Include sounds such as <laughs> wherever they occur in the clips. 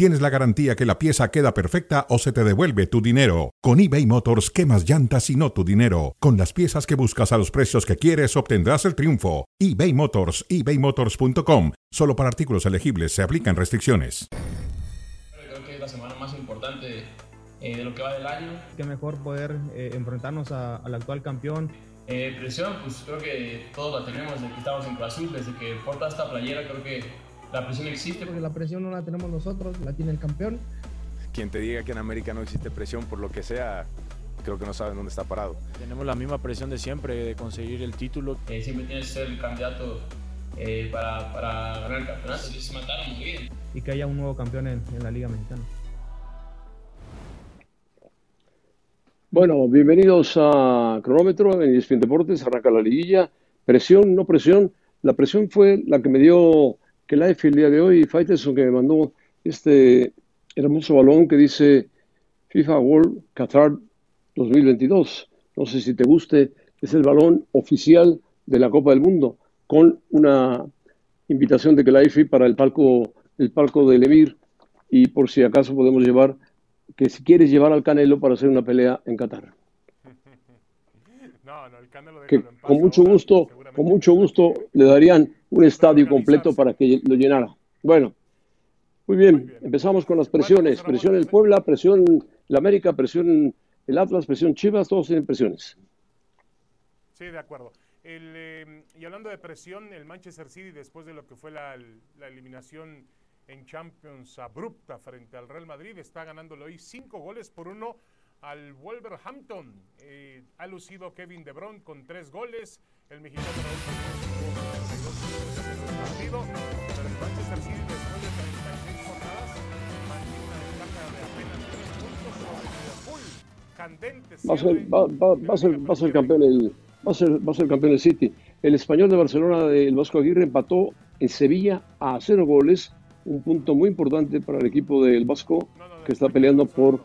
tienes la garantía que la pieza queda perfecta o se te devuelve tu dinero. Con eBay Motors, quemas llantas y no tu dinero. Con las piezas que buscas a los precios que quieres, obtendrás el triunfo. eBay Motors, ebaymotors.com. Solo para artículos elegibles se aplican restricciones. Creo que es la semana más importante eh, de lo que va del año. Qué mejor poder eh, enfrentarnos al actual campeón. Eh, presión, pues creo que todos la tenemos desde que estamos en Cruz Azul, desde que porta esta playera, creo que la presión existe. Porque la presión no la tenemos nosotros, la tiene el campeón. Quien te diga que en América no existe presión por lo que sea, creo que no saben dónde está parado. Tenemos la misma presión de siempre, de conseguir el título. Eh, siempre tienes que ser el candidato eh, para, para ganar el campeonato. Si se mataron, muy bien. Y que haya un nuevo campeón en, en la Liga Mexicana. Bueno, bienvenidos a Cronómetro en ESPN Deportes, arranca la liguilla. Presión, no presión. La presión fue la que me dio que Life el día de hoy, Faitelson, que me mandó este hermoso balón que dice FIFA World Qatar 2022. No sé si te guste, es el balón oficial de la Copa del Mundo, con una invitación de Kelaifi para el palco, el palco del Emir, y por si acaso podemos llevar que si quieres llevar al Canelo para hacer una pelea en Qatar. <laughs> No, no, el Canelo Que en paz con mucho gusto, con mucho gusto le darían un estadio completo para que lo llenara. Bueno, muy bien, empezamos con las presiones. Presión el Puebla, presión el América, presión el Atlas, presión Chivas, todos tienen presiones. Sí, de acuerdo. El, eh, y hablando de presión, el Manchester City, después de lo que fue la, la eliminación en Champions abrupta frente al Real Madrid, está ganándolo hoy cinco goles por uno al Wolverhampton. Eh, ha lucido Kevin De Bruyne con tres goles. El mexicano Raúl Jiménez tuvo 32 en el partido. Pero el Manchester City, después de 36 jornadas, mantiene una ventaja de apenas tres puntos sobre el Liverpool. Candente. Va a ser, cierre va, va- de va a ser, Liga va a ser Premier campeón el, va a ser, va a ser campeón el City. El español de Barcelona del Vasco Aguirre empató en Sevilla a cero goles, un punto muy importante para el equipo del Vasco que está peleando por,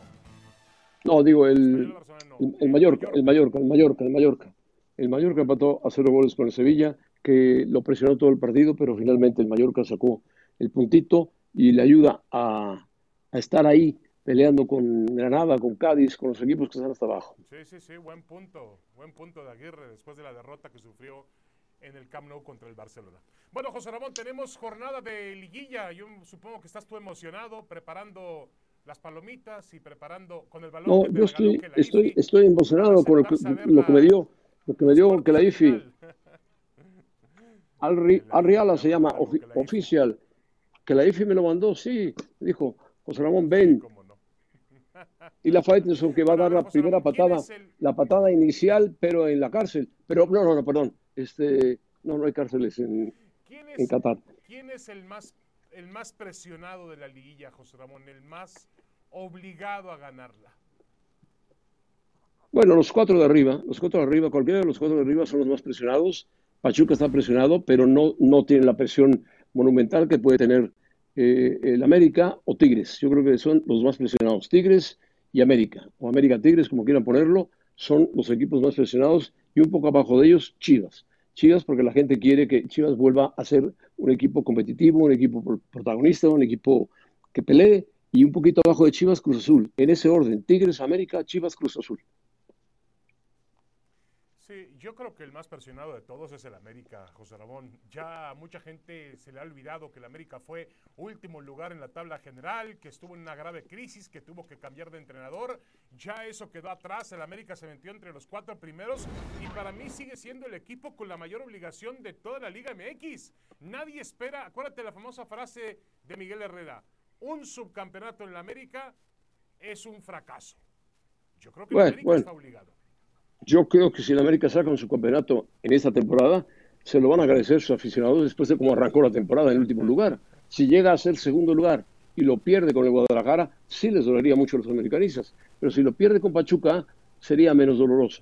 no digo el, el, el Mallorca, el Mallorca, el Mallorca, el Mallorca. El Mallorca empató a cero goles con el Sevilla, que lo presionó todo el partido, pero finalmente el Mallorca sacó el puntito y le ayuda a, a estar ahí peleando con Granada, con Cádiz, con los equipos que están hasta abajo. Sí, sí, sí, buen punto. Buen punto de Aguirre después de la derrota que sufrió en el Camp Nou contra el Barcelona. Bueno, José Ramón, tenemos jornada de liguilla. Yo supongo que estás tú emocionado preparando las palomitas y preparando con el balón. No, que te yo estoy, estoy, estoy emocionado con lo que, lo que me dio, lo que me dio que la IFI. Al, Ri- <laughs> Al Riala se llama ofi- oficial. Que la IFI me lo mandó, sí. Dijo, José Ramón, ven. Y la Faitelson que va a dar la primera patada, la patada inicial, pero en la cárcel. Pero no, no, no, perdón. Este, no, no hay cárceles en, ¿Quién en Qatar. quién es el, más, el más presionado de la liguilla, José Ramón? El más obligado a ganarla. Bueno, los cuatro de arriba, los cuatro de arriba, cualquiera de los cuatro de arriba son los más presionados. Pachuca está presionado, pero no, no tiene la presión monumental que puede tener eh, el América o Tigres. Yo creo que son los más presionados. Tigres y América, o América Tigres, como quieran ponerlo, son los equipos más presionados y un poco abajo de ellos Chivas. Chivas porque la gente quiere que Chivas vuelva a ser un equipo competitivo, un equipo pro- protagonista, un equipo que pelee y un poquito abajo de Chivas Cruz Azul. En ese orden, Tigres, América, Chivas Cruz Azul. Sí, yo creo que el más presionado de todos es el América, José Ramón. Ya a mucha gente se le ha olvidado que el América fue último lugar en la tabla general, que estuvo en una grave crisis, que tuvo que cambiar de entrenador. Ya eso quedó atrás, el América se metió entre los cuatro primeros y para mí sigue siendo el equipo con la mayor obligación de toda la Liga MX. Nadie espera, acuérdate la famosa frase de Miguel Herrera, un subcampeonato en la América es un fracaso. Yo creo que Bueno, el América bueno. está obligado. Yo creo que si el América saca con su campeonato en esta temporada, se lo van a agradecer sus aficionados después de cómo arrancó la temporada en el último lugar. Si llega a ser segundo lugar y lo pierde con el Guadalajara, sí les dolería mucho a los americanistas. Pero si lo pierde con Pachuca, sería menos doloroso.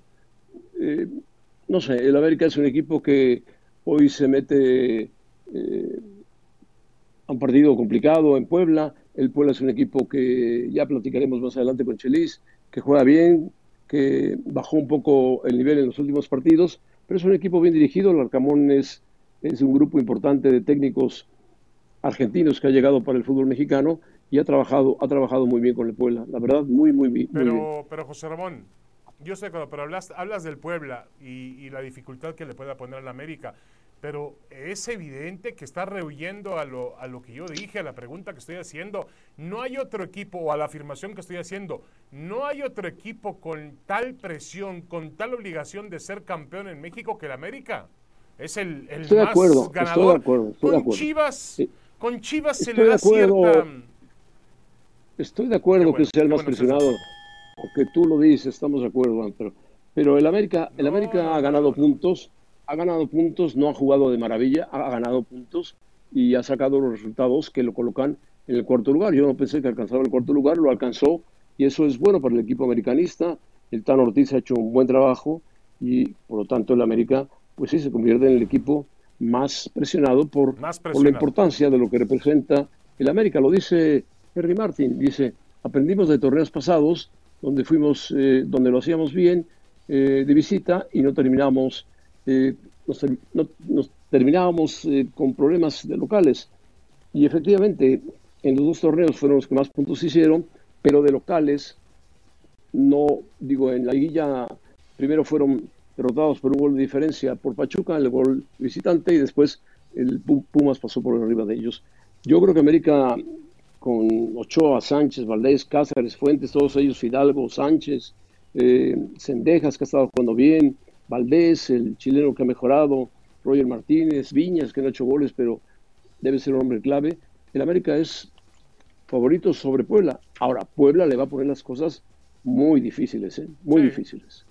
Eh, no sé, el América es un equipo que hoy se mete eh, un partido complicado en Puebla. El Puebla es un equipo que ya platicaremos más adelante con Chelis, que juega bien, que bajó un poco el nivel en los últimos partidos, pero es un equipo bien dirigido. El Arcamón es, es un grupo importante de técnicos argentinos que ha llegado para el fútbol mexicano y ha trabajado, ha trabajado muy bien con el Puebla. La verdad, muy, muy, bien. Pero, pero José Ramón, yo sé, pero hablas, hablas del Puebla y, y la dificultad que le pueda poner a la América pero es evidente que está rehuyendo a lo, a lo que yo dije, a la pregunta que estoy haciendo. No hay otro equipo, o a la afirmación que estoy haciendo, no hay otro equipo con tal presión, con tal obligación de ser campeón en México que el América. Es el, el estoy más de acuerdo, ganador. Estoy de acuerdo, estoy con, de acuerdo. Chivas, con Chivas se Estoy le da acuerdo. cierta... Estoy de acuerdo bueno, que sea el más bueno, presionado, porque tú lo dices, estamos de acuerdo, pero, pero el América, el No, América ha ganado puntos, ha ganado puntos, no ha jugado de maravilla, ha ganado puntos y ha sacado los resultados que lo colocan en el cuarto lugar. Yo no pensé que alcanzaba el cuarto lugar, lo alcanzó y eso es bueno para el equipo americanista. El Tan Ortiz ha hecho un buen trabajo y por lo tanto el América, pues sí, se convierte en el equipo más presionado por, Más por la importancia de lo que representa el América. Lo dice Henry Martin, dice, aprendimos de torneos pasados donde fuimos, eh, donde lo hacíamos bien eh, de visita y no terminamos, eh, nos, ter- no- nos terminábamos eh, con problemas de locales. Y efectivamente, en los dos torneos fueron los que más puntos hicieron, pero de locales, no, digo, en la liguilla primero fueron derrotados por un gol de diferencia por Pachuca, el gol visitante, y después el Pu- Pumas pasó por arriba de ellos. Yo creo que América, con Ochoa, Sánchez, Valdés, Cáceres, Fuentes, todos ellos, Fidalgo, Sánchez, eh, Cendejas, que ha estado jugando bien, Valdés, el chileno que ha mejorado, Roger Martínez, Viñas, que no ha hecho goles, pero debe ser un hombre clave. El América es favorito sobre Puebla. Ahora, Puebla le va a poner las cosas muy difíciles, ¿eh? muy Sí. difíciles.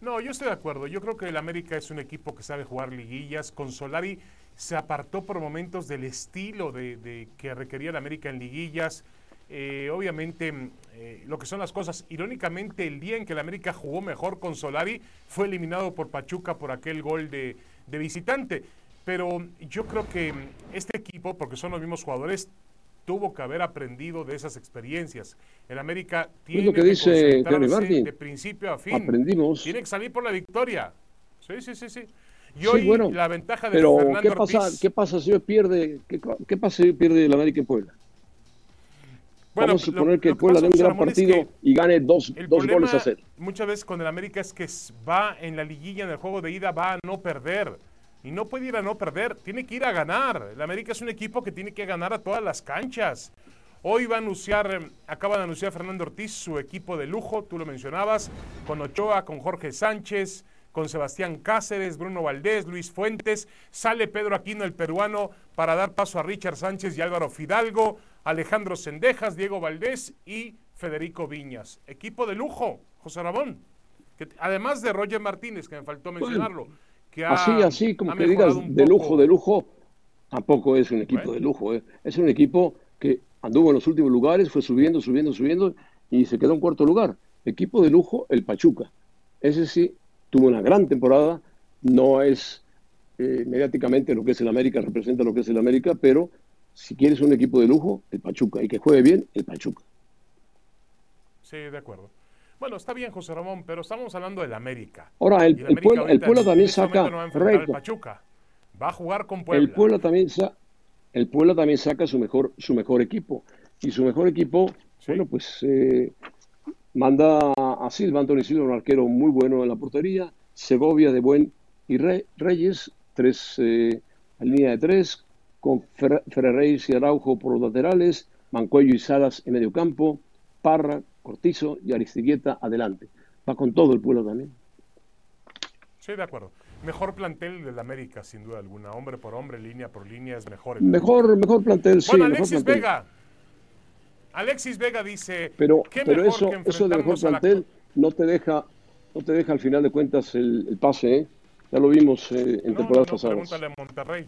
No, yo estoy de acuerdo. Yo creo que el América es un equipo que sabe jugar liguillas. Con Solari se apartó por momentos del estilo de, de que requería el América en liguillas. Eh, obviamente, mm, eh, lo que son las cosas. Irónicamente, el día en que el América jugó mejor con Solari fue eliminado por Pachuca por aquel gol de, de visitante. Pero yo creo que mm, este equipo, porque son los mismos jugadores, tuvo que haber aprendido de esas experiencias. El América tiene lo que dice concentrarse Martin. de principio a fin. Aprendimos. Tiene que salir por la victoria. Sí, sí, sí, sí. Y Sí, hoy bueno, la ventaja de Pero, Fernando ¿qué pasa, Ortiz- ¿qué pasa si hoy pierde, qué, qué pasa si hoy pierde el América en Puebla? Bueno, Vamos a lo- suponer que el Puebla pasa, dé un gran es partido que y gane dos, el dos goles a cero. Muchas veces con el América es que va en la liguilla, en el juego de ida, va a no perder. Y no puede ir a no perder, tiene que ir a ganar. El América es un equipo que tiene que ganar a todas las canchas. Hoy va a anunciar, eh, acaba de anunciar Fernando Ortiz su equipo de lujo, tú lo mencionabas, con Ochoa, con Jorge Sánchez, con Sebastián Cáceres, Bruno Valdés, Luis Fuentes. Sale Pedro Aquino, el peruano, para dar paso a Richard Sánchez y Álvaro Fidalgo, Alejandro Sendejas, Diego Valdés y Federico Viñas. Equipo de lujo, José Ramón. Que, además de Roger Martínez, que me faltó mencionarlo. que ha- Así, así, como que digas de lujo, de lujo, tampoco es un equipo Bueno. de lujo. ¿eh? Es un equipo que anduvo en los últimos lugares, fue subiendo, subiendo, subiendo y se quedó en cuarto lugar. Equipo de lujo, el Pachuca. Ese sí tuvo una gran temporada, no es eh, mediáticamente lo que es el América, representa lo que es el América, pero si quieres un equipo de lujo, el Pachuca, y que juegue bien, el Pachuca. Sí, de acuerdo. Bueno, está bien, José Ramón, pero estamos hablando del América. Ahora, el, el América Puebla, el Puebla también saca, no va a correcto, Pachuca. Va a jugar con Puebla. El Puebla también sa- el Puebla también saca su mejor su mejor equipo y su mejor equipo Sí. bueno pues eh, manda a Silva Antonio Silva un arquero muy bueno en la portería Segovia de buen y Re- Reyes tres eh, línea de tres con Fer Ferreira y Araujo por los laterales Mancuello y Salas en medio campo Parra Cortizo y Aristigueta adelante va con todo el Puebla también Sí, de acuerdo. Mejor plantel del América, sin duda alguna. Hombre por hombre, línea por línea, es mejor. el mejor mejor plantel sí Bueno, mejor Alexis plantel. Vega. Alexis Vega dice, Pero, ¿qué pero mejor eso, que eso de mejor la- plantel no te deja, no te deja al final de cuentas el, el pase, ¿eh? Ya lo vimos eh, en No, temporadas no, no, pasadas. pregúntale a Monterrey.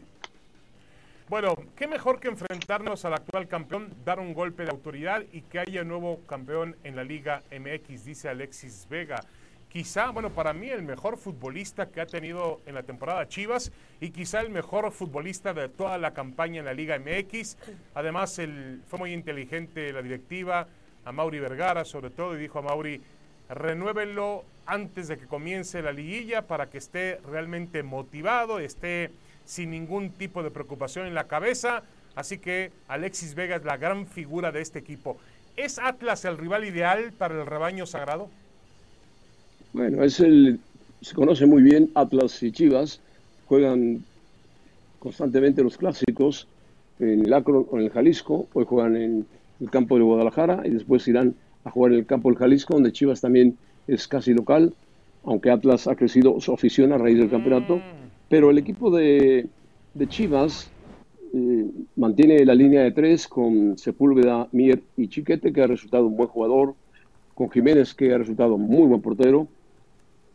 Bueno, ¿qué mejor que enfrentarnos al actual campeón, dar un golpe de autoridad y que haya nuevo campeón en la Liga MX? Dice Alexis Vega. quizá, bueno, para mí el mejor futbolista que ha tenido en la temporada Chivas y quizá el mejor futbolista de toda la campaña en la Liga MX. Además, el, fue muy inteligente la directiva, a Mauri Vergara sobre todo, y dijo a Mauri, renuévenlo antes de que comience la liguilla para que esté realmente motivado, esté sin ningún tipo de preocupación en la cabeza. Así que Alexis Vega es la gran figura de este equipo. ¿Es Atlas el rival ideal para el rebaño sagrado? Bueno, es el, se conoce muy bien Atlas y Chivas, juegan constantemente los clásicos en el Acro o en el Jalisco, hoy juegan en el campo de Guadalajara y después irán a jugar en el campo del Jalisco, donde Chivas también es casi local, aunque Atlas ha crecido su afición a raíz del campeonato. Mm. Pero el equipo de, Chivas eh, mantiene la línea de tres con Sepúlveda, Mier y Chiquete, que ha resultado un buen jugador, con Jiménez, que ha resultado muy buen portero,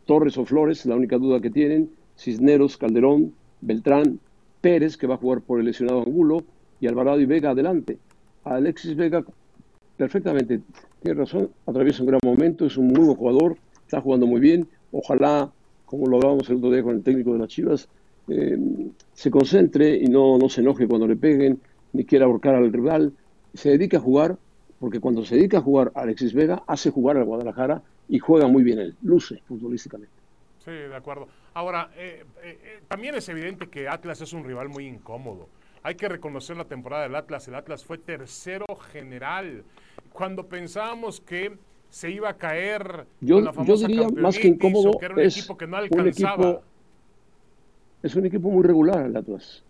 Torres o Flores, la única duda que tienen, Cisneros, Calderón, Beltrán, Pérez, que va a jugar por el lesionado Angulo, y Alvarado y Vega adelante. Alexis Vega perfectamente tiene razón, atraviesa un gran momento, es un muy buen jugador, está jugando muy bien. Ojalá, como lo hablábamos el otro día con el técnico de las Chivas, eh, se concentre y no, no se enoje cuando le peguen, ni quiera ahorcar al rival. Se dedica a jugar, porque cuando se dedica a jugar Alexis Vega, hace jugar al Guadalajara y juega muy bien él, luce futbolísticamente. Sí, de acuerdo. Ahora, eh, eh, también es evidente que Atlas es un rival muy incómodo. Hay que reconocer la temporada del Atlas. El Atlas fue tercero general. Cuando pensábamos que se iba a caer yo, la yo diría más que incómodo que era un es equipo que no alcanzaba. Un equipo, es un equipo muy regular el Atlas.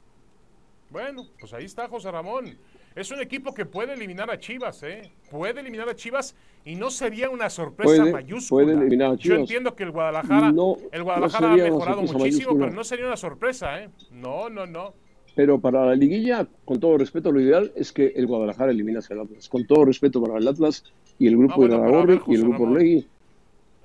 Bueno, pues ahí está José Ramón. Es un equipo que puede eliminar a Chivas, ¿eh? Puede eliminar a Chivas y no sería una sorpresa mayúscula. Puede eliminar a Chivas. Yo entiendo que el Guadalajara, el Guadalajara ha mejorado muchísimo, pero no sería una sorpresa, ¿eh? No, no, no. Pero para la liguilla, con todo respeto, lo ideal es que el Guadalajara elimine al Atlas. Con todo respeto para el Atlas y el grupo Ah, bueno, de pero a ver, Nagorri y el grupo. Orlegui.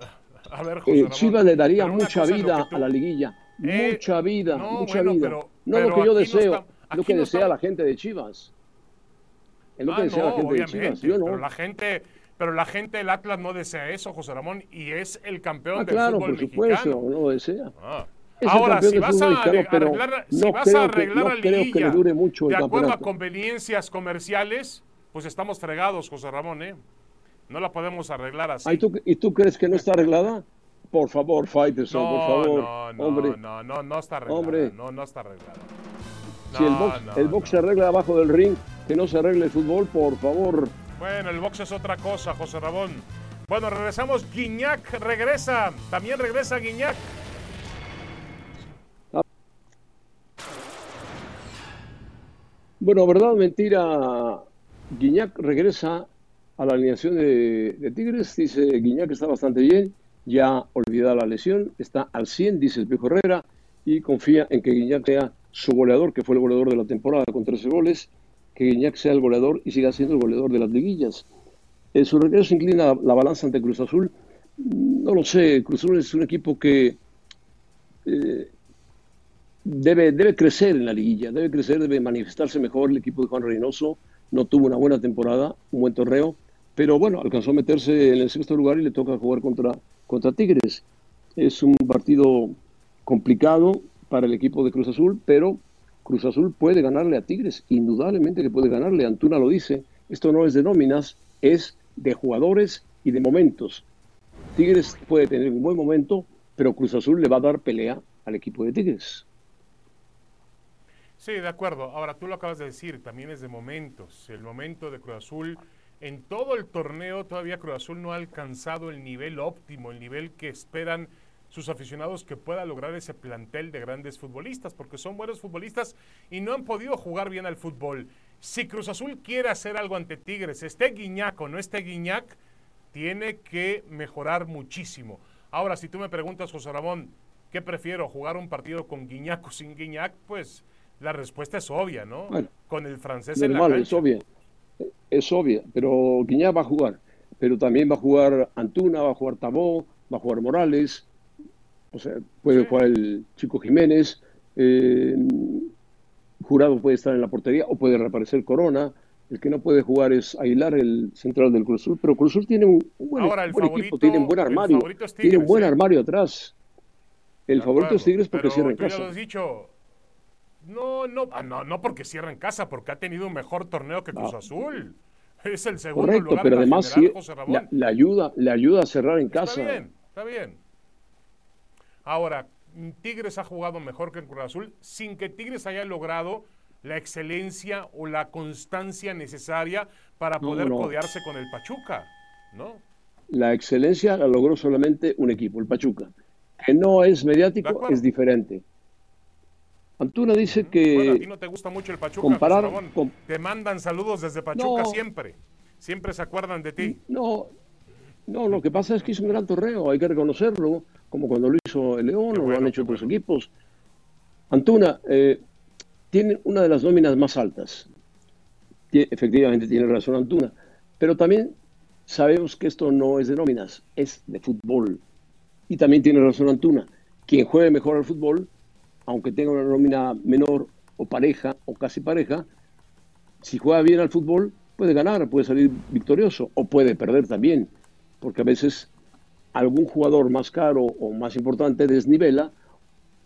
<laughs> A ver, José Eh, Chivas le daría mucha vida que tú- a la liguilla. Eh, mucha vida, no, mucha bueno, vida. pero- no pero lo que yo no deseo, está- lo que no desea está- la gente de Chivas. Es lo que Ah, desea no, la gente de obviamente, Chivas. Yo no. pero la gente, pero la gente del Atlas no desea eso, José Ramón, y es el campeón Ah, del claro, fútbol por supuesto, no lo desea. Ah. Ahora, si vas a arreglar, si no vas creo a que- arreglar no la creo que le liguilla dure mucho de acuerdo a campeonato. conveniencias comerciales, pues estamos fregados, José Ramón, ¿eh? No la podemos arreglar así. Ay, ¿tú- ¿Y tú crees que no está arreglada? Por favor, Faitelson, no, por favor. no, no, hombre, no, no, no está arreglada. Hombre. No, no está arreglada. si el box, el box se arregla abajo del ring, que no se arregle el fútbol, por favor. Bueno, el box es otra cosa, José Ramón. Bueno, regresamos. Guiñac regresa. También regresa Guiñac. Bueno, verdad o mentira, Guiñac regresa a la alineación de, Tigres. Dice Guiñac está bastante bien, ya olvidada la lesión, está al 100, dice el Piojo Herrera, y confía en que Guiñac sea su goleador, que fue el goleador de la temporada con 13 goles, que Guiñac sea el goleador y siga siendo el goleador de las liguillas. En su regreso inclina la balanza ante Cruz Azul. No lo sé, Cruz Azul es un equipo que eh, debe, debe crecer en la liguilla, debe crecer, debe manifestarse mejor. El equipo de Juan Reynoso no tuvo una buena temporada, un buen torneo, pero bueno, alcanzó a meterse en el sexto lugar y le toca jugar contra, contra Tigres. Es un partido complicado para el equipo de Cruz Azul, pero Cruz Azul puede ganarle a Tigres, indudablemente que puede ganarle. Antuna lo dice, esto no es de nóminas, es de jugadores y de momentos. Tigres puede tener un buen momento, pero Cruz Azul le va a dar pelea al equipo de Tigres. Sí, de acuerdo. Ahora, tú lo acabas de decir, también es de momentos. El momento de Cruz Azul, en todo el torneo todavía Cruz Azul no ha alcanzado el nivel óptimo, el nivel que esperan sus aficionados que pueda lograr ese plantel de grandes futbolistas, porque son buenos futbolistas y no han podido jugar bien al fútbol. Si Cruz Azul quiere hacer algo ante Tigres, esté Guiñac o no esté Guiñac, tiene que mejorar muchísimo. Ahora, si tú me preguntas, José Ramón, ¿qué prefiero? ¿Jugar un partido con Guiñac o sin Guiñac? Pues la respuesta es obvia, ¿no? Bueno, con el francés en la cancha. es obvia. Es obvia, pero Guiñac va a jugar. Pero también va a jugar Antuna, va a jugar Tabó, va a jugar Morales. O sea, puede Sí. jugar el Chico Jiménez. eh, Jurado puede estar en la portería o puede reaparecer Corona. El que no puede jugar es Aguilar, el central del Cruz Azul, pero Cruz Azul tiene un, un buen, Ahora, el buen favorito- equipo, tiene un buen armario, tiene un buen ¿eh? armario atrás. El favorito es Tigres porque cierra en ya lo casa. has dicho. No, no, ah, no, no porque cierra en casa, porque ha tenido un mejor torneo que Cruz. Azul. Es el segundo Correcto, lugar pero la además general, José Ramón. le ayuda, le ayuda a cerrar en casa. Está bien, está bien. Ahora, Tigres ha jugado mejor que Cruz Azul sin que Tigres haya logrado la excelencia o la constancia necesaria para poder no. codearse con el Pachuca, ¿no? La excelencia la logró solamente un equipo, el Pachuca. Que no es mediático, es diferente. Antuna dice Bueno, a ti que no te gusta mucho el Pachuca, comparar- Te mandan saludos desde Pachuca No. siempre. Siempre se acuerdan de ti. no, no, lo que pasa es que hizo un gran torneo, hay que reconocerlo, como cuando lo hizo el León o lo han hecho otros bueno. equipos. Antuna eh, tiene una de las nóminas más altas. Efectivamente tiene razón Antuna, pero también sabemos que esto no es de nóminas, es de fútbol. Y también tiene razón Antuna. Quien juegue mejor al fútbol, aunque tenga una nómina menor o pareja o casi pareja, si juega bien al fútbol, puede ganar, puede salir victorioso o puede perder también, porque a veces algún jugador más caro o más importante desnivela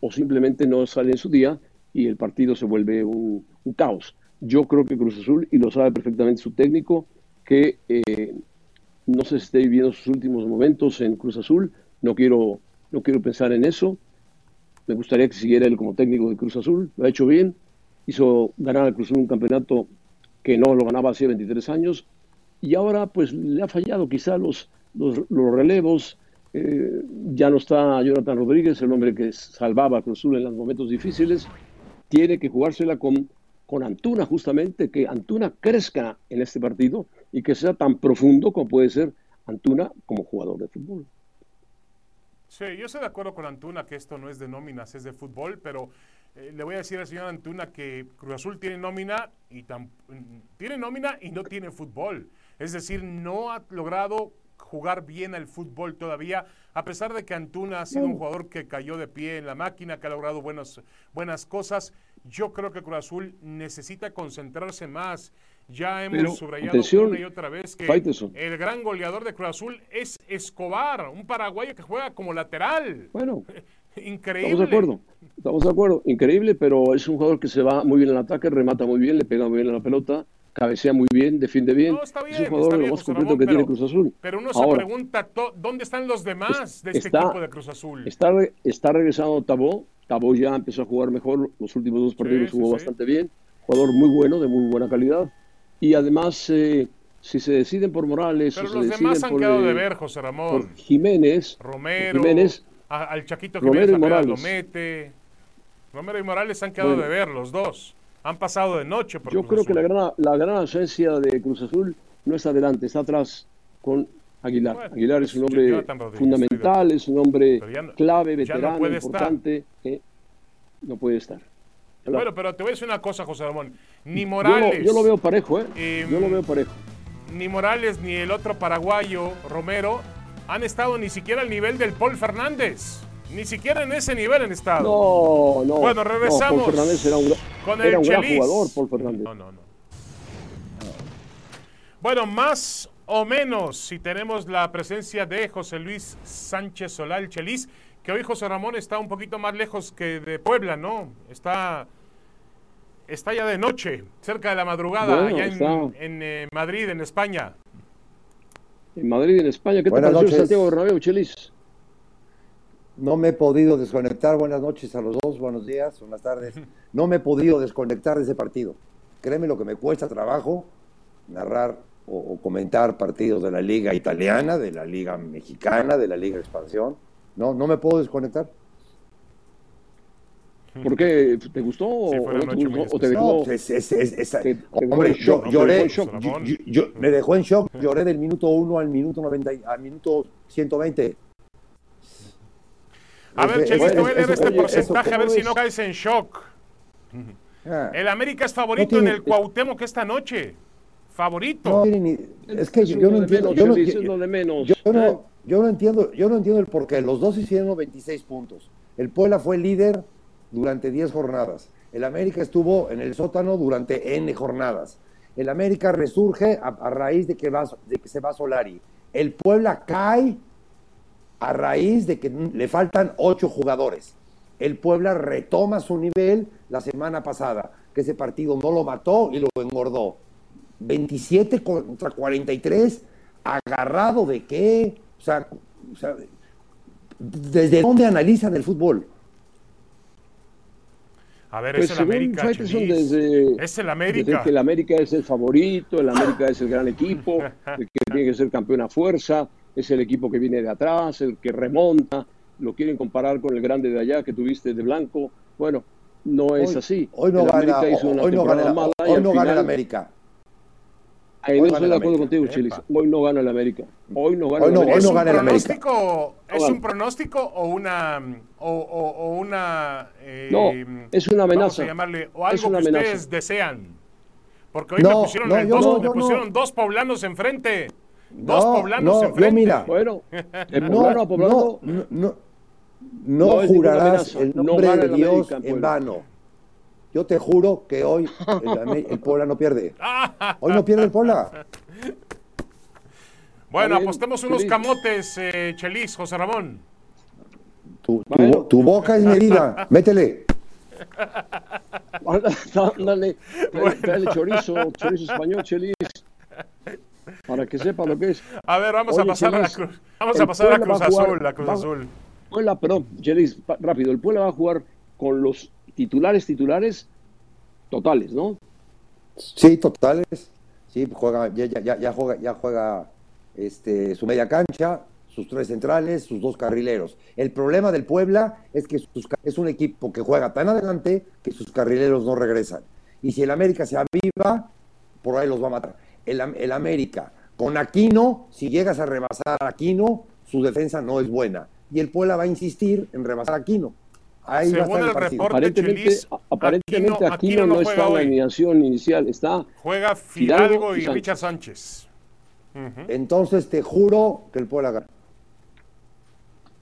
o simplemente no sale en su día y el partido se vuelve un, caos. Yo creo que Cruz Azul, y lo sabe perfectamente su técnico, que eh, no se esté viviendo sus últimos momentos en Cruz Azul, no quiero, no quiero pensar en eso, me gustaría que siguiera él como técnico de Cruz Azul, lo ha hecho bien, hizo ganar al Cruz Azul un campeonato que no lo ganaba hace 23 años, y ahora pues le ha fallado quizá los, los, los relevos, eh, ya no está Jonathan Rodríguez, el hombre que salvaba a Cruz Azul en los momentos difíciles, tiene que jugársela con, con Antuna justamente, que Antuna crezca en este partido y que sea tan profundo como puede ser Antuna como jugador de fútbol. Sí, yo estoy de acuerdo con Antuna que esto no es de nóminas, es de fútbol, pero eh, le voy a decir al señor Antuna que Cruz Azul tiene nómina y tam- mm, tiene nómina y no tiene fútbol. Es decir, no ha logrado jugar bien al fútbol todavía, a pesar de que Antuna ha sido un jugador que cayó de pie en la máquina, que ha logrado buenos, buenas cosas. Yo creo que Cruz Azul necesita concentrarse más. Ya hemos Pero, subrayado una y otra vez que el gran goleador de Cruz Azul es Escobar, un paraguayo que juega como lateral. Bueno, Increíble. <laughs> Estamos de acuerdo, estamos de acuerdo. Increíble, pero es un jugador que se va muy bien al ataque, remata muy bien, le pega muy bien a la pelota, cabecea muy bien, defiende bien. No, está bien, es un está jugador de bien, lo más completo Ramón, que tiene pero- Cruz Azul. Pero uno se pregunta, ¿dónde están los demás de este está- equipo de Cruz Azul? Está, está regresando Tabó. Tabó ya empezó a jugar mejor. Los últimos dos partidos sí, jugó sí. bastante bien. Jugador muy bueno, de muy buena calidad. Y además, eh, si se deciden por Morales Pero o se los deciden demás han por, quedado de ver, José Ramón. por Jiménez, Romero, Jiménez, a- al Chaquito Romero Jiménez y apenas lo Morales. mete. Romero y Morales han quedado Bueno. de ver, los dos. Han pasado de noche por Yo Cruz creo que la gran, la gran ausencia de Cruz Azul no está adelante, está atrás con Aguilar. Bueno, Aguilar es un hombre fundamental, es un hombre no- clave, no veterano, importante, que no puede estar. Bueno, pero te voy a decir una cosa, José Ramón. Ni yo, lo, Morales, yo lo veo parejo, ¿eh? Em, yo lo veo parejo. ni Morales, ni el otro paraguayo, Romero, han estado ni siquiera al nivel del Paul Fernández. Ni siquiera en ese nivel han estado. No, no. Bueno, no, regresamos Paul Fernández era un, con el un gran Chelis. jugador, Paul Fernández. No, no, no. Bueno, más o menos, si tenemos la presencia de José Luis Sánchez Solal Chelis, que hoy José Ramón está un poquito más lejos que de Puebla, ¿no? Está, está ya de noche, cerca de la madrugada, Bueno, allá en, está. en, eh, Madrid, en España. En Madrid, en España. ¿Qué te Buenas pareció el noches. Santiago Bernabéu, Chelis? No me he podido desconectar. Buenas noches a los dos, buenos días, buenas tardes. No me he podido desconectar de ese partido. Créeme lo que me cuesta trabajo narrar o, o comentar partidos de la liga italiana, de la liga mexicana, de la liga expansión. No, no me puedo desconectar. ¿Por qué? ¿Te gustó o, Sí, no te noche muy gustó? ¿O te especial. No, dejó? es- es- es- esa- te- te hombre, dejó yo lloré, shock. yo- yo- yo- me dejó en shock, lloré del minuto 1 al minuto 90, y- al minuto 120. A ver, eso- leer este oye, porcentaje eso, a ver ¿cómo si es? no caes en shock. Ah, El América es favorito No tiene- en el Cuauhtémoc esta noche. Favorito. no tiene ni- es que yo, no entiendo. no, yo no entiendo, yo no entiendo el porqué. Los dos hicieron 26 puntos. El Puebla fue líder durante 10 jornadas. El América estuvo en el sótano durante N jornadas. El América resurge a, raíz de que, se va Solari. El Puebla cae a raíz de que le faltan ocho jugadores. El Puebla retoma su nivel la semana pasada, que ese partido no lo mató y lo engordó. 27 contra 43, agarrado de qué? O sea, ¿desde dónde analizan el fútbol? A ver, Pues es el América. Desde, Es el desde América. que el América es el favorito, el América es el gran equipo, <laughs> el que tiene que ser campeón a fuerza, es el equipo que viene de atrás, el que remonta, lo quieren comparar con el grande de allá que tuviste de blanco. Bueno, no es Hoy- así. Hoy no el gana, América hizo una hoy no gana, mala hoy no gana el final- América. En Hoy eso gana estoy el de acuerdo América. contigo, Chelis. Hoy no gana el América. Hoy no gana Hoy el América. hoy ¿Es no un gana el América. pronóstico, ¿Es Hola. un pronóstico o una o, o- o una eh, No, es una Vamos amenaza. a llamarle o Es algo una que amenaza. ustedes desean. Porque hoy No, me pusieron, no, dos, no, me yo pusieron no. dos poblanos enfrente. Dos No, poblanos yo enfrente. mira, Bueno, <laughs> de No, poblano a poblano, no, no, es jurarás el No nombre de Dios América, en vano. Yo te juro que hoy el, el Puebla no pierde. Hoy no pierde el Puebla. Bueno, apostemos unos Chelis. camotes, eh, Chelis, José Ramón. Tu, tu Bueno. bo- tu boca es medida. Métele. <laughs> Ándale, dale, dale chorizo, chorizo español, Chelis. Para que sepa lo que es. A ver, vamos a pasar a la Chelis, Cruz. Vamos a pasar a Puebla va Cruz jugar- Azul, la Cruz va- Azul. Puebla, perdón, Chelis, rápido. El Puebla va a jugar con los titulares, titulares totales, ¿no? Sí, totales. Sí, juega, ya, ya- ya, juega, ya juega este, su media cancha, sus tres centrales, sus dos carrileros. El problema del Puebla es que sus es un equipo que juega tan adelante que sus carrileros no regresan. Y si el América se aviva, por ahí los va a matar. El, el América, con Aquino, si llegas a rebasar a Aquino, su defensa no es buena. Y el Puebla va a insistir en rebasar a Aquino. Ahí va a Según el reporte, Aparentemente, Chelis, aparentemente Aquino- Aquino, Aquino no está en la hoy. alineación inicial, está Juega Fidalgo Fidalgo y y Sánchez. Richard Sánchez. Entonces te juro que el Puebla gana.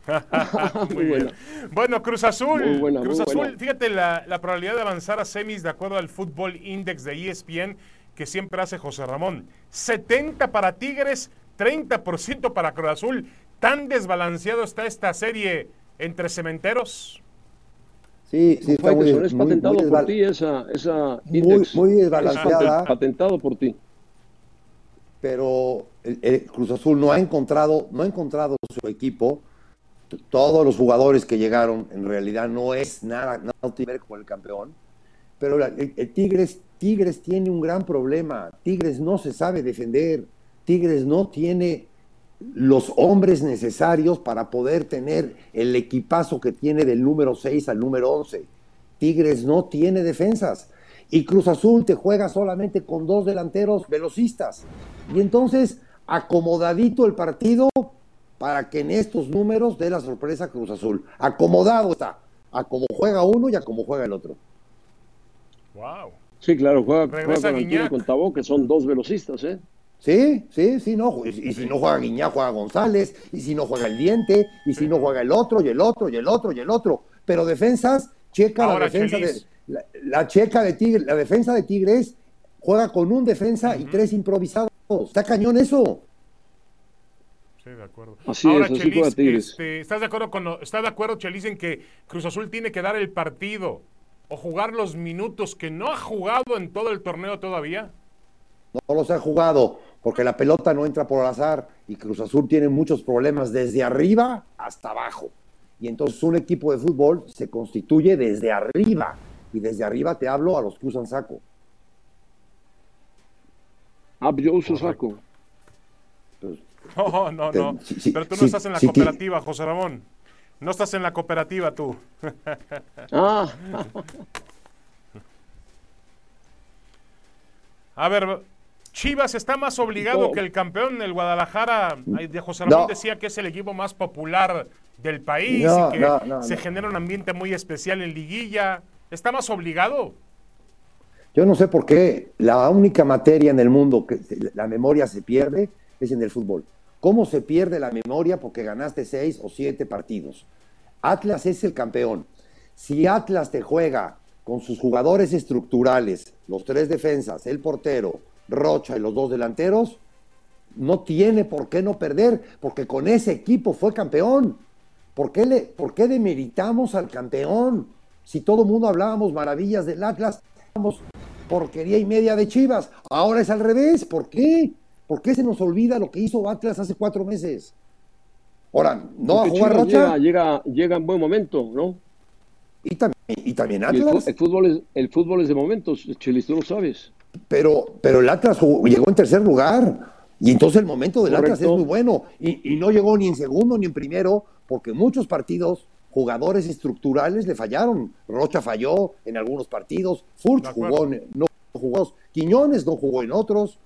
<laughs> Muy bien. Bueno, Cruz Azul. Muy buena, Cruz muy Azul, buena. fíjate la, la probabilidad de avanzar a semis de acuerdo al Fútbol Index de ESPN que siempre hace José Ramón. 70 para Tigres, 30% para Cruz Azul. ¿Tan desbalanceado está esta serie entre cementeros? Sí, sí, está muy, es muy- patentado muy por ti esa, esa Muy- index. muy Es desbalanceada. paten- patentado por ti. pero el, el Cruz Azul no ha encontrado, no ha encontrado su equipo. Todos los jugadores que llegaron en realidad no es nada, nada tiene que ver con el campeón. Pero la- el, el Tigres, Tigres tiene un gran problema. Tigres no se sabe defender. Tigres no tiene los hombres necesarios para poder tener el equipazo que tiene del número 6 al número 11. Tigres no tiene defensas. Y Cruz Azul te juega solamente con dos delanteros velocistas. Y entonces, acomodadito el partido para que en estos números dé la sorpresa Cruz Azul. Acomodado está. A como juega uno y a como juega el otro. Wow. Sí, claro, juega, juega Regresa con con Tabó, que son dos velocistas, ¿eh? Sí, sí, sí, no. Y, y si no juega Guiñá, juega González. Y si no juega el Diente. Y si no juega el otro, y el otro, y el otro, y el otro. Pero defensas, checa Ahora, la defensa Chelis. de. La, la checa de Tigre, la defensa de Tigres juega con un defensa y tres improvisados. Está cañón eso. Sí, de acuerdo. Así Ahora, es, así Chelis, Tigres. este, ¿estás de acuerdo con lo- ¿estás de acuerdo, Chelis, en que Cruz Azul tiene que dar el partido o jugar los minutos que no ha jugado en todo el torneo todavía? No los ha jugado porque la pelota no entra por al azar y Cruz Azul tiene muchos problemas desde arriba hasta abajo. Y entonces un equipo de fútbol se constituye desde arriba. Y desde arriba te hablo a los que usan saco. Ah, yo uso saco. Pues, <laughs> No, no, Te- no. sí, sí, Pero tú no sí, estás en la cooperativa, José Ramón. No estás en la cooperativa tú. <laughs> Ah, A ver, Chivas está más obligado No. que el campeón, el Guadalajara. De José Ramón No. decía que es el equipo más popular del país No, y que se genera un ambiente muy especial en liguilla. ¿Está más obligado? Yo no sé por qué la única materia en el mundo que la memoria se pierde es en el fútbol. ¿Cómo se pierde la memoria? Porque ganaste seis o siete partidos. Atlas es el campeón. Si Atlas te juega con sus jugadores estructurales, los tres defensas, el portero, Rocha y los dos delanteros, no tiene por qué no perder, porque con ese equipo fue campeón. ¿Por qué, le, por qué demeritamos al campeón? Si todo el mundo hablábamos maravillas del Atlas, hablábamos porquería y media de Chivas. Ahora es al revés. ¿Por qué? ¿Por qué se nos olvida lo que hizo Atlas hace cuatro meses? Ahora, ¿no va a jugar Chivas Rocha? Llega, llega, llega en buen momento, ¿no? Y también, y también Y el, fu- Atlas. el fútbol es, el fútbol es de momentos, Chelis, tú lo sabes. Pero, pero el Atlas llegó en tercer lugar. Y entonces el momento del Atlas es muy bueno. Y, y no llegó ni en segundo ni en primero, porque muchos partidos, jugadores estructurales le fallaron. Rocha falló en algunos partidos, Furch jugó, en- no jugó, Quiñones no jugó en otros.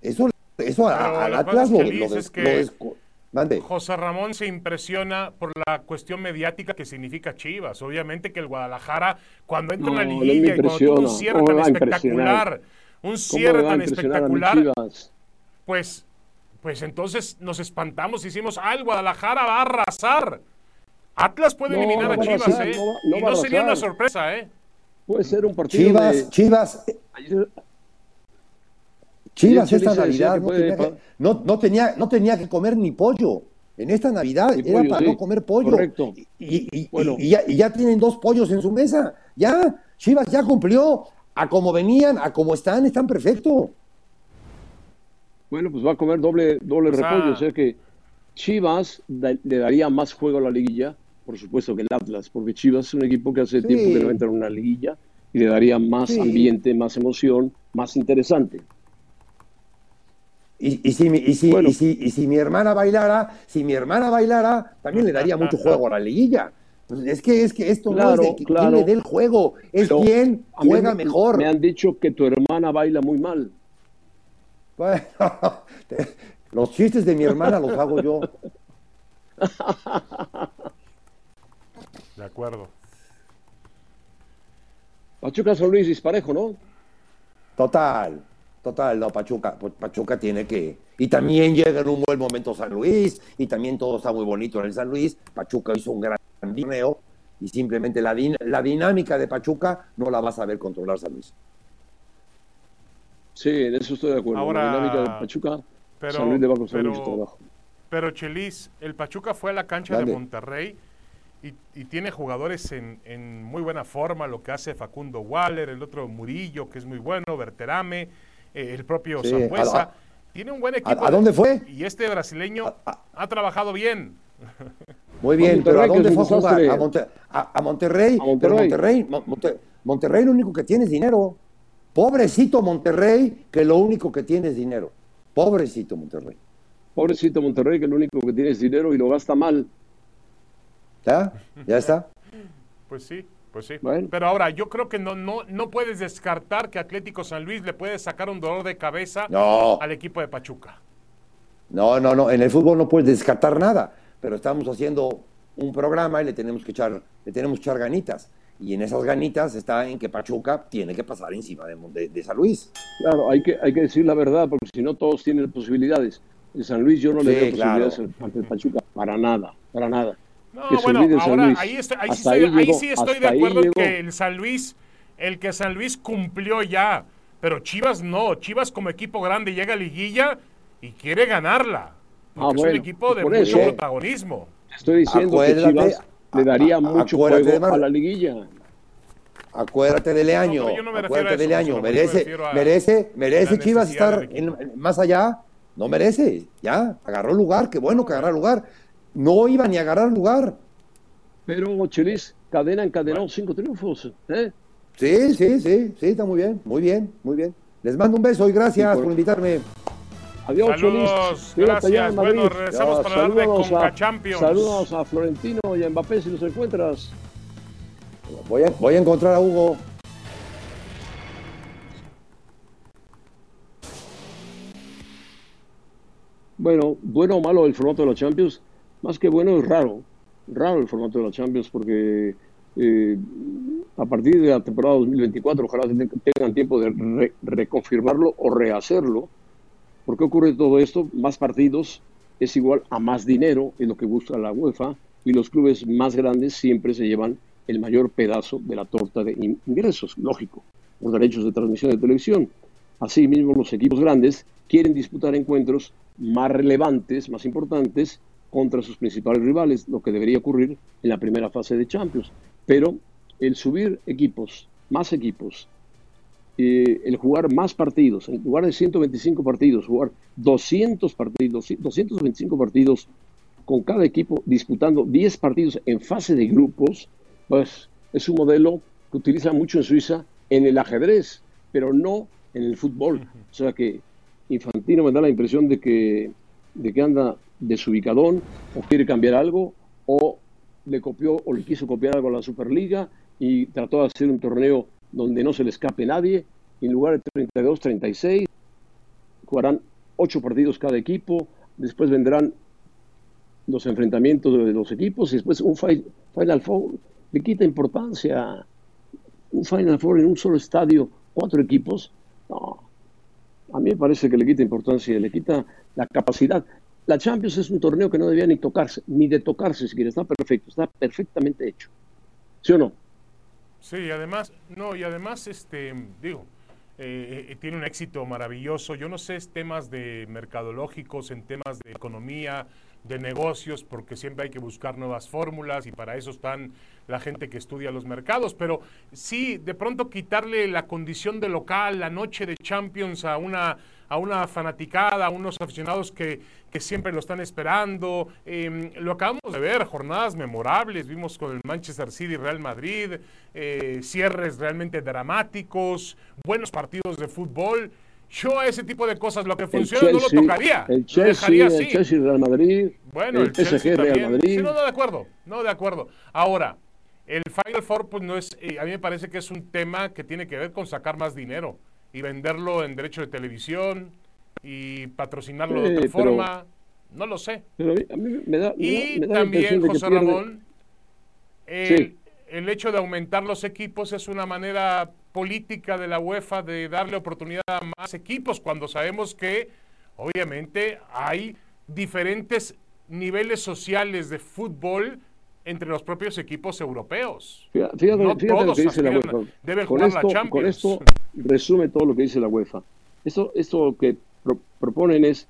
Eso, eso a- al Atlas lo, Chelis, lo des- es que- lo desco- Mande. José Ramón se impresiona por la cuestión mediática que significa Chivas. Obviamente que el Guadalajara, cuando entra en la No, liguilla y cuando tuvo un impresiona. cierre ¿Cómo tan me va a espectacular, un ¿Cómo cierre tan espectacular, pues, pues entonces nos espantamos y decimos, ah, el Guadalajara va a arrasar. Atlas puede No, eliminar no a va a Chivas, arrasar, ¿eh? no va- no y no sería una sorpresa, ¿eh? Puede ser un partido Chivas, de... Chivas, Ayer- Chivas esta Navidad no puede tenía que, no, no tenía, no tenía que comer ni pollo. En esta Navidad Ni era pollo, para sí. no comer pollo. Correcto. Y, y- y- Bueno. y ya, y ya tienen dos pollos en su mesa. Ya, Chivas ya cumplió. A como venían, a como están, están perfecto. Bueno, pues va a comer doble, doble O sea- repollo. O sea que Chivas da- le daría más juego a la liguilla, por supuesto que el Atlas, porque Chivas es un equipo que hace Sí. tiempo que no entra en una liguilla y le daría más Sí. ambiente, más emoción, más interesante. Y, y si, mi- y, si, Bueno. y, si, y si mi hermana bailara, si mi hermana bailara, también le daría mucho juego a la liguilla. Pues es que es que esto no es de que- claro. quién le dé el juego, es Pero mí juega me- mejor. Me han dicho que tu hermana baila muy mal. Bueno, <laughs> te- los chistes de mi hermana los hago yo. De acuerdo. Pachuca San Luis disparejo, ¿no? Total, total, no, Pachuca, pues Pachuca tiene que. Y también llega en un buen momento San Luis, y también todo está muy bonito en el San Luis. Pachuca hizo un gran torneo, y simplemente la, din- la dinámica de Pachuca no la vas a ver controlar San Luis. Sí, en eso estoy de acuerdo. Ahora, la dinámica de Pachuca, pero- San Luis le va a costar pero- mucho trabajo. Pero Chelis, el Pachuca fue a la cancha de. Monterrey y, y tiene jugadores en, en muy buena forma, lo que hace Facundo Waller, el otro Murillo, que es muy bueno, Berterame, eh, el propio Sí, Zambuesa. a- a- tiene un buen equipo. a dónde fue? Y este brasileño A- a- ha trabajado bien. <laughs> Muy bien, pero ¿a dónde fue a jugar? A, Monte- a- a Monterrey, A Monterrey. pero Monterrey, Mon- Monte- Monterrey lo único que tiene es dinero. Pobrecito Monterrey, que lo único que tiene es dinero. Pobrecito Monterrey. Pobrecito Monterrey, que lo único que tiene es dinero y lo gasta mal. ¿Ya? ¿Ya está? Pues sí, pues sí. Bueno. Pero ahora, yo creo que no, no, no puedes descartar que Atlético San Luis le puede sacar un dolor de cabeza No. al equipo de Pachuca. No, no, no. En el fútbol no puedes descartar nada, pero estamos haciendo un programa y le tenemos que echar, le tenemos que echar ganitas. Y en esas ganitas está en que Pachuca tiene que pasar encima de, de- de San Luis. Claro, hay que, hay que decir la verdad, porque si no todos tienen posibilidades. En San Luis yo no le veo claro. posibilidades ante el Pachuca, para nada, para nada. No, Que bueno, ahora Luis. ahí, está- ahí sí ahí ahí sí estoy de acuerdo que el San Luis, el que San Luis cumplió ya, pero Chivas no, Chivas como equipo grande llega a liguilla y quiere ganarla. Porque Ah, es un equipo de por mucho eso. protagonismo. Estoy diciendo que Chivas le daría mucho de juego a la liguilla. Acuérdate del año, yo no me acuérdate del año. Merece, a merece, merece Chivas estar en- más allá. No merece, ya, agarró lugar, qué bueno que agarró lugar. No iba ni a agarrar lugar. Pero Chelis, cadena encadenó cinco triunfos. ¿eh? Sí, sí, sí, sí, está muy bien, muy bien, muy bien. Les mando un beso y gracias Sí, por- por invitarme. Adiós, Saludos, gracias. Bueno, regresamos Ya, para hablar de Saludos Conca a, Champions. saludos a Florentino y a Mbappé si los encuentras. Voy a, voy a encontrar a Hugo. Bueno, bueno o malo el formato de la Champions, más que bueno es raro, raro el formato de la Champions porque eh, a partir de la temporada 2024 ojalá ten- tengan tiempo de re- reconfirmarlo o rehacerlo. ¿Por qué ocurre todo esto? Más partidos es igual a más dinero, es lo que busca la UEFA, y los clubes más grandes siempre se llevan el mayor pedazo de la torta de in- ingresos, lógico, por derechos de transmisión de televisión. Asimismo, los equipos grandes quieren disputar encuentros más relevantes, más importantes, contra sus principales rivales, lo que debería ocurrir en la primera fase de Champions. Pero el subir equipos, más equipos, eh, el jugar más partidos, en lugar de 125 partidos, jugar 200 partidos, 225 partidos con cada equipo disputando 10 partidos en fase de grupos, pues es un modelo que utiliza mucho en Suiza en el ajedrez, pero no en el fútbol. O sea que Infantino me da la impresión de que, de que anda desubicadón o quiere cambiar algo o le copió o le quiso copiar algo a la Superliga y trató de hacer un torneo donde no se le escape nadie. En lugar de 32, 36, jugarán 8 partidos cada equipo, después vendrán los enfrentamientos de los equipos y después un Final Four. Le quita importancia un Final Four en un solo estadio, cuatro equipos. No, a mí me parece que le quita importancia, le quita la capacidad. La Champions es un torneo que no debía ni tocarse, ni de tocarse siquiera, está perfecto, está perfectamente hecho. ¿Sí o no? Sí, además, no, y además, este, digo, eh, eh, tiene un éxito maravilloso. Yo no sé, es temas de mercadológicos, en temas de economía, de negocios, porque siempre hay que buscar nuevas fórmulas y para eso están la gente que estudia los mercados. Pero sí, de pronto quitarle la condición de local, la noche de Champions a una, a una fanaticada, a unos aficionados que, que siempre lo están esperando. Em, lo acabamos de ver, jornadas memorables, vimos con el Manchester City Real Madrid, eh, cierres realmente dramáticos, buenos partidos de fútbol. Yo a ese tipo de cosas, lo que funciona no lo tocaría. El Chelsea, el Chelsea Real Madrid. Bueno, el, PSG Real Madrid. Sí, no, de acuerdo, no, de acuerdo. Ahora, el Final Four, pues no es, eh, a mí me parece que es un tema que tiene que ver con sacar más dinero y venderlo en derecho de televisión y patrocinarlo de otra forma. No lo sé. Pero a mí me da, y también, José Ramón, el, el hecho de aumentar los equipos es una manera política de la UEFA de darle oportunidad a más equipos cuando sabemos que obviamente hay diferentes niveles sociales de fútbol entre los propios equipos europeos. Fíjate, no fíjate lo que dice la UEFA. Deben con jugar esto, la Champions. Con esto resume todo lo que dice la UEFA. Esto, esto que proponen es,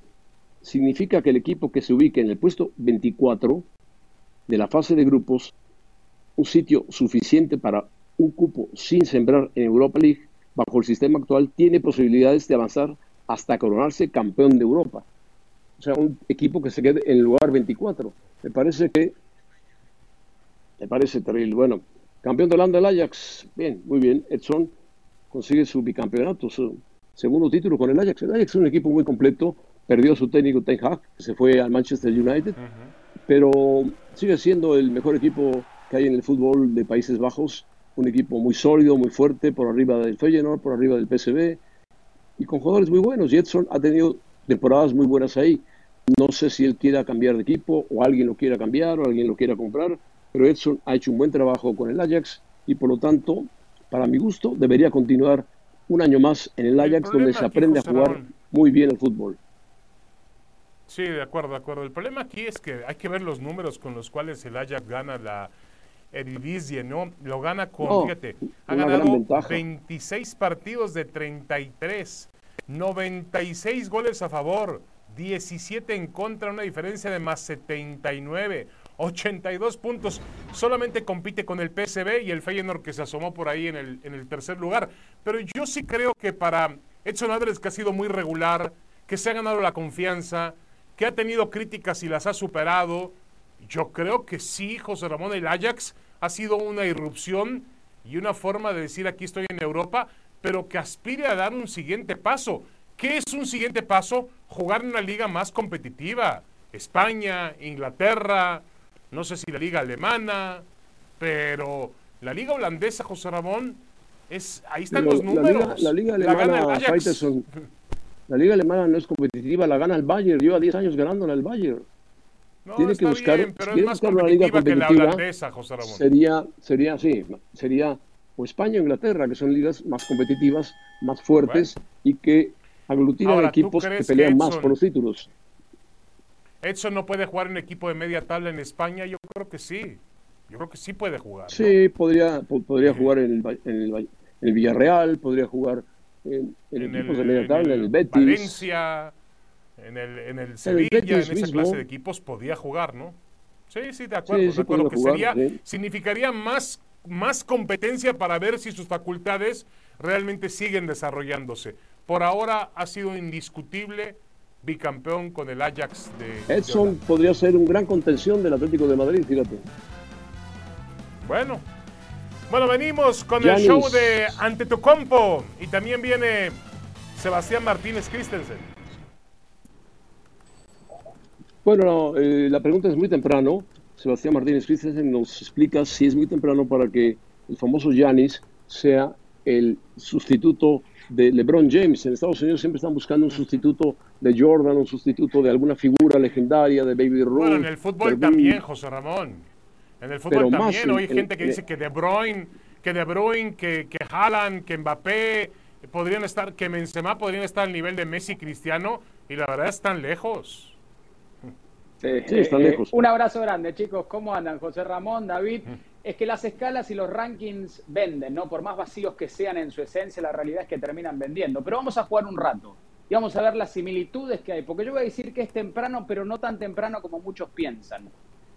significa que el equipo que se ubique en el puesto 24 de la fase de grupos, un sitio suficiente para un cupo sin sembrar en Europa League, bajo el sistema actual, tiene posibilidades de avanzar hasta coronarse campeón de Europa. O sea, un equipo que se quede en el lugar 24. Me parece que. Me parece terrible. Bueno, campeón de Holanda el Ajax. Bien, muy bien. Edson consigue su bicampeonato, su segundo título con el Ajax. El Ajax es un equipo muy completo. Perdió a su técnico Ten Hag, que se fue al Manchester United. Pero sigue siendo el mejor equipo que hay en el fútbol de Países Bajos un equipo muy sólido, muy fuerte, por arriba del Feyenoord, por arriba del PSV, y con jugadores muy buenos. Jetson ha tenido temporadas muy buenas ahí. No sé si él quiera cambiar de equipo, o alguien lo quiera cambiar, o alguien lo quiera comprar, pero Edson ha hecho un buen trabajo con el Ajax, y por lo tanto, para mi gusto, debería continuar un año más en el Ajax, donde se aprende a jugar muy bien el fútbol. Sí, de acuerdo, de acuerdo. El problema aquí es que hay que ver los números con los cuales el Ajax gana la, Eredivisie, ¿no? Lo gana con, fíjate, ha ganado 26 partidos de 33, 96 goles a favor, 17 en contra, una diferencia de más 79, 82 puntos. Solamente compite con el PSV y el Feyenoord que se asomó por ahí en el, en el tercer lugar. Pero yo sí creo que para Edson Álvarez, que ha sido muy regular, que se ha ganado la confianza, que ha tenido críticas y las ha superado, yo creo que sí, José Ramón, el Ajax ha sido una irrupción y una forma de decir aquí estoy en Europa, pero que aspire a dar un siguiente paso. ¿Qué es un siguiente paso? Jugar en una liga más competitiva. España, Inglaterra, no sé si la liga alemana, pero la liga holandesa, José Ramón, es, ahí están los números. La liga, alemana, la liga alemana no es competitiva, la gana el Bayern, lleva 10 años ganándola el Bayern tiene que buscar, una liga competitiva. Sería, sería, sí, sería o España o Inglaterra, que son ligas más competitivas, más fuertes y que aglutinan equipos que pelean más por los títulos. Edson no puede jugar en equipo de media tabla en España, yo creo que sí. Yo creo que sí puede jugar. Sí, podría, podría jugar en el, en, el, Villarreal, podría jugar en, en En equipos el, de media tabla, en en el el Betis. Valencia, en el, en el Sevilla, en esa mismo. clase de equipos podía jugar, ¿no? Sí, sí, de acuerdo, Sí, de sí acuerdo. podía Que jugar, sería, sí. significaría más, más competencia para ver si sus facultades realmente siguen desarrollándose. Por ahora ha sido indiscutible bicampeón con el Ajax de, Edson podría ser un gran contención del Atlético de Madrid, fíjate. Bueno. Bueno, venimos con Giannis. el show de Antetokounmpo y también viene Sebastián Martínez Christensen. Bueno, no, eh, la pregunta es muy temprano. Sebastián Martínez Christensen nos explica si es muy temprano para que el famoso Giannis sea el sustituto de LeBron James. En Estados Unidos siempre están buscando un sustituto de Jordan, un sustituto de alguna figura legendaria, de Baby Ruth. Bueno, en el fútbol también, José Ramón. En el fútbol Pero también. Hay en- gente que en- dice que De Bruyne, que De Bruyne, que, que Haaland, que Mbappé podrían estar, que Benzema podrían estar al nivel de Messi Cristiano y la verdad están lejos. Sí, están Eh, lejos. Un abrazo grande, chicos. ¿Cómo andan? José Ramón, David. Es que las escalas y los rankings venden, ¿no? Por más vacíos que sean en su esencia, la realidad es que terminan vendiendo. Pero vamos a jugar un rato y vamos a ver las similitudes que hay. Porque yo voy a decir que es temprano, pero no tan temprano como muchos piensan.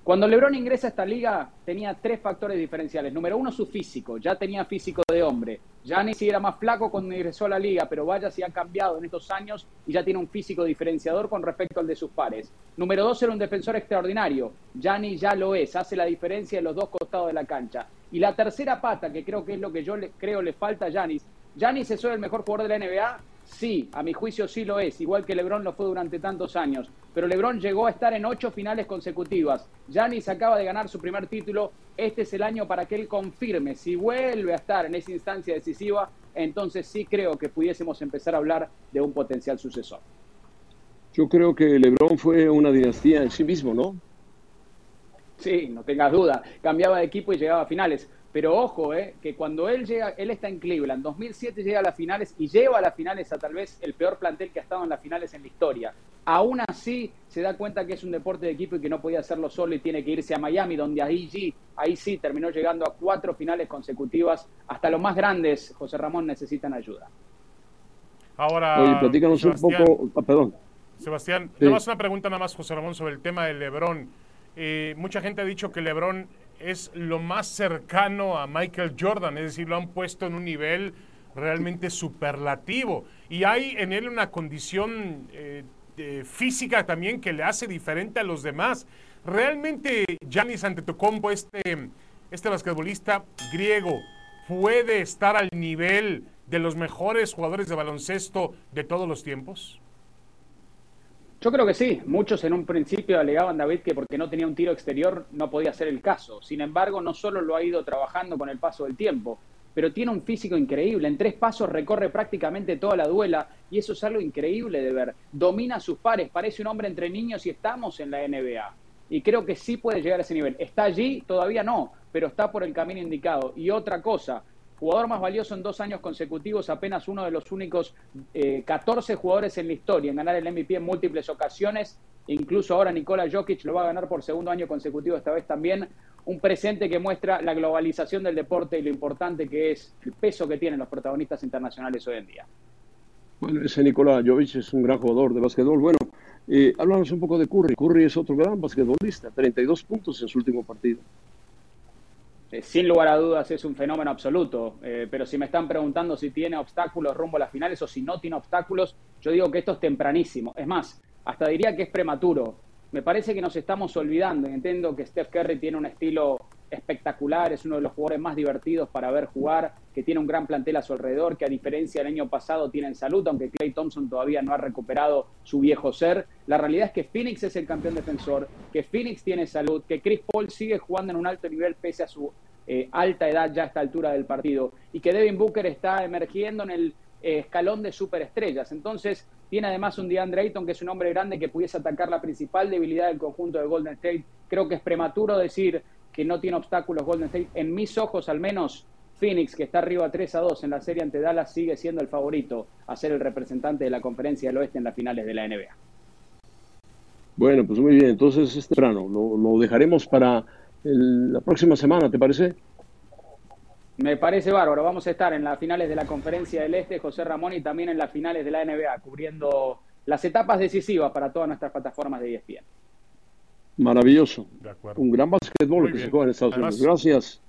Cuando LeBron ingresa a esta liga, tenía tres factores diferenciales. Número uno, su físico. Ya tenía físico de hombre. Ya ni si era más flaco cuando ingresó a la liga, pero vaya si ha cambiado en estos años y ya tiene un físico diferenciador con respecto al de sus pares. Número dos, era un defensor extraordinario. Gianni ya lo es, hace la diferencia en los dos costados de la cancha. Y la tercera pata, que creo que es lo que yo le, creo le falta a Giannis. ¿Giannis es hoy el mejor jugador de la NBA? Sí, a mi juicio sí lo es, igual que LeBron lo fue durante tantos años. Pero LeBron llegó a estar en ocho finales consecutivas. Giannis acaba de ganar su primer título. Este es el año para que él confirme. Si vuelve a estar en esa instancia decisiva, entonces sí creo que pudiésemos empezar a hablar de un potencial sucesor. Yo creo que LeBron fue una dinastía en sí mismo, ¿no? Sí, no tengas duda. Cambiaba de equipo y llegaba a finales. Pero ojo, eh, que cuando él llega, él está en Cleveland, 2007 llega a las finales y lleva a las finales a tal vez el peor plantel que ha estado en las finales en la historia. Aún así, se da cuenta que es un deporte de equipo y que no podía hacerlo solo y tiene que irse a Miami, donde ahí, sí- ahí sí terminó llegando a cuatro finales consecutivas. Hasta los más grandes, José Ramón, necesitan ayuda. Ahora, Oye, platícanos un poco. ah, perdón. Sebastián, Sí. nada más una pregunta nada más, José Ramón, sobre el tema de LeBron. Eh, mucha gente ha dicho que LeBron es lo más cercano a Michael Jordan, es decir, lo han puesto en un nivel realmente superlativo. Y hay en él una condición eh, física también que le hace diferente a los demás. Realmente Giannis Antetokounmpo, este, este basquetbolista griego, puede estar al nivel de los mejores jugadores de baloncesto de todos los tiempos. Yo creo que sí. Muchos en un principio alegaban, David, que porque no tenía un tiro exterior no podía ser el caso. Sin embargo, no solo lo ha ido trabajando con el paso del tiempo, pero tiene un físico increíble. En tres pasos recorre prácticamente toda la duela y eso es algo increíble de ver. Domina sus pares, parece un hombre entre niños y estamos en la NBA. Y creo que sí puede llegar a ese nivel. ¿Está allí? Todavía no, pero está por el camino indicado. Y otra cosa, jugador más valioso en dos años consecutivos, apenas uno de los únicos eh, 14 jugadores en la historia en ganar el MVP en múltiples ocasiones. Incluso ahora Nikola Jokic lo va a ganar por segundo año consecutivo, esta vez también. Un presente que muestra la globalización del deporte y lo importante que es el peso que tienen los protagonistas internacionales hoy en día. Bueno, ese Nikola Jovic es un gran jugador de básquetbol. Bueno, eh, háblanos un poco de Curry. Curry es otro gran basquetbolista, 32 puntos en su último partido. Eh, sin lugar a dudas es un fenómeno absoluto, eh, pero si me están preguntando si tiene obstáculos rumbo a las finales o si no tiene obstáculos, yo digo que esto es tempranísimo. Es más, hasta diría que es prematuro. Me parece que nos estamos olvidando. Entiendo que Steph Curry tiene un estilo espectacular, es uno de los jugadores más divertidos para ver jugar, que tiene un gran plantel a su alrededor, que a diferencia del año pasado tienen salud, aunque Clay Thompson todavía no ha recuperado su viejo ser. La realidad es que Phoenix es el campeón defensor, que Phoenix tiene salud, que Chris Paul sigue jugando en un alto nivel pese a su eh, alta edad ya a esta altura del partido, y que Devin Booker está emergiendo en el eh, escalón de superestrellas. Entonces, tiene además un DeAndre Ayton que es un hombre grande que pudiese atacar la principal debilidad del conjunto de Golden State. Creo que es prematuro decir que no tiene obstáculos Golden State. En mis ojos, al menos, Phoenix, que está arriba 3 a 2 en la serie ante Dallas, sigue siendo el favorito a ser el representante de la conferencia del oeste en las finales de la NBA. Bueno, pues muy bien. Entonces es temprano. Lo, lo dejaremos para el- la próxima semana, ¿te parece? Me parece bárbaro. Vamos a estar en las finales de la Conferencia del Este, José Ramón, y también en las finales de la NBA, cubriendo las etapas decisivas para todas nuestras plataformas de ESPN. Maravilloso. Un gran basquetbol que se juega en Estados Unidos. Gracias.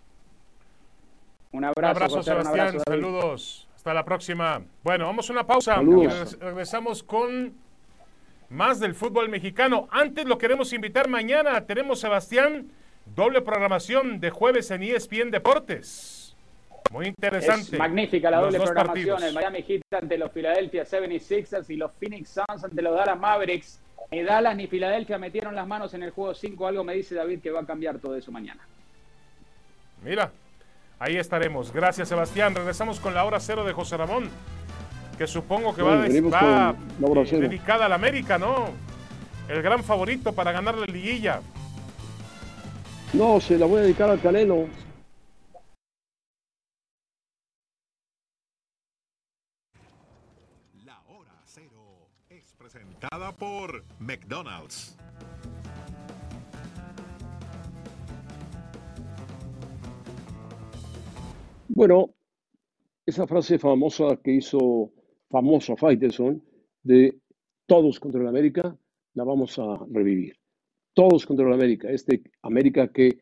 Un abrazo, un abrazo José, Sebastián. un abrazo, David. Saludos. Hasta la próxima. Bueno, vamos a una pausa. Saludos. Regresamos con más del fútbol mexicano. Antes lo queremos invitar mañana. Tenemos, Sebastián, doble programación de jueves en ESPN Deportes. Muy interesante. Es magnífica la Los doble dos programación. partidos. El Miami Heat ante los Philadelphia 76ers y los Phoenix Suns ante los Dallas Mavericks. Ni Dallas ni Filadelfia metieron las manos en el juego 5. Algo me dice David que va a cambiar todo eso mañana. Mira, ahí estaremos. Gracias, Sebastián. Regresamos con la hora cero de José Ramón, que supongo que Bueno, va, va, la eh, dedicada al América, ¿no? El gran favorito para ganar la liguilla. No, se la voy a dedicar al Canelo. La hora cero es por McDonald's. Bueno, esa frase famosa que hizo famoso Faitelson de todos contra el América, la vamos a revivir. Todos contra el América. Este América que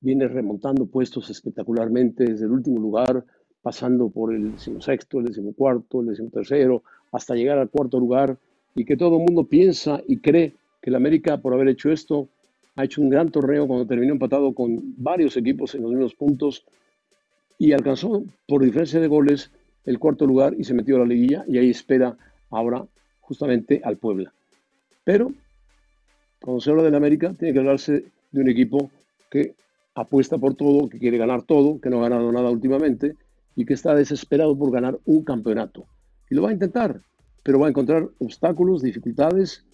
viene remontando puestos espectacularmente desde el último lugar, pasando por el decimosexto, el decimocuarto, el decimotercero, hasta llegar al cuarto lugar, y que todo el mundo piensa y cree que el América, por haber hecho esto, ha hecho un gran torneo cuando terminó empatado con varios equipos en los mismos puntos y alcanzó por diferencia de goles el cuarto lugar y se metió a la liguilla y ahí espera ahora justamente al Puebla. Pero cuando se habla del América tiene que hablarse de un equipo que apuesta por todo, que quiere ganar todo, que no ha ganado nada últimamente y que está desesperado por ganar un campeonato. Y lo va a intentar, pero va a encontrar obstáculos, dificultades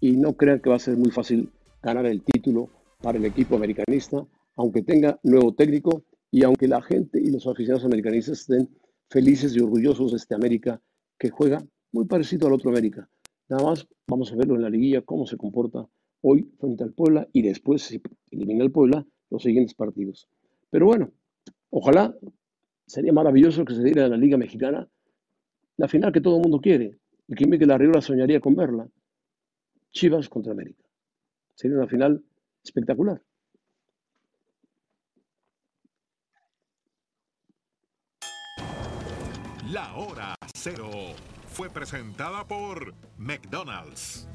y no crean que va a ser muy fácil ganar el título para el equipo americanista, aunque tenga nuevo técnico y aunque la gente y los aficionados americanistas estén felices y orgullosos de este América que juega muy parecido al otro América. Nada más vamos a verlo en la liguilla, cómo se comporta hoy frente al Puebla y después, si elimina al Puebla, los siguientes partidos. Pero bueno, ojalá sería maravilloso que se diera la Liga Mexicana la final que todo el mundo quiere y que Miguel Arriola soñaría con verla. Chivas contra América. Sería una final espectacular. La hora cero fue presentada por McDonald's.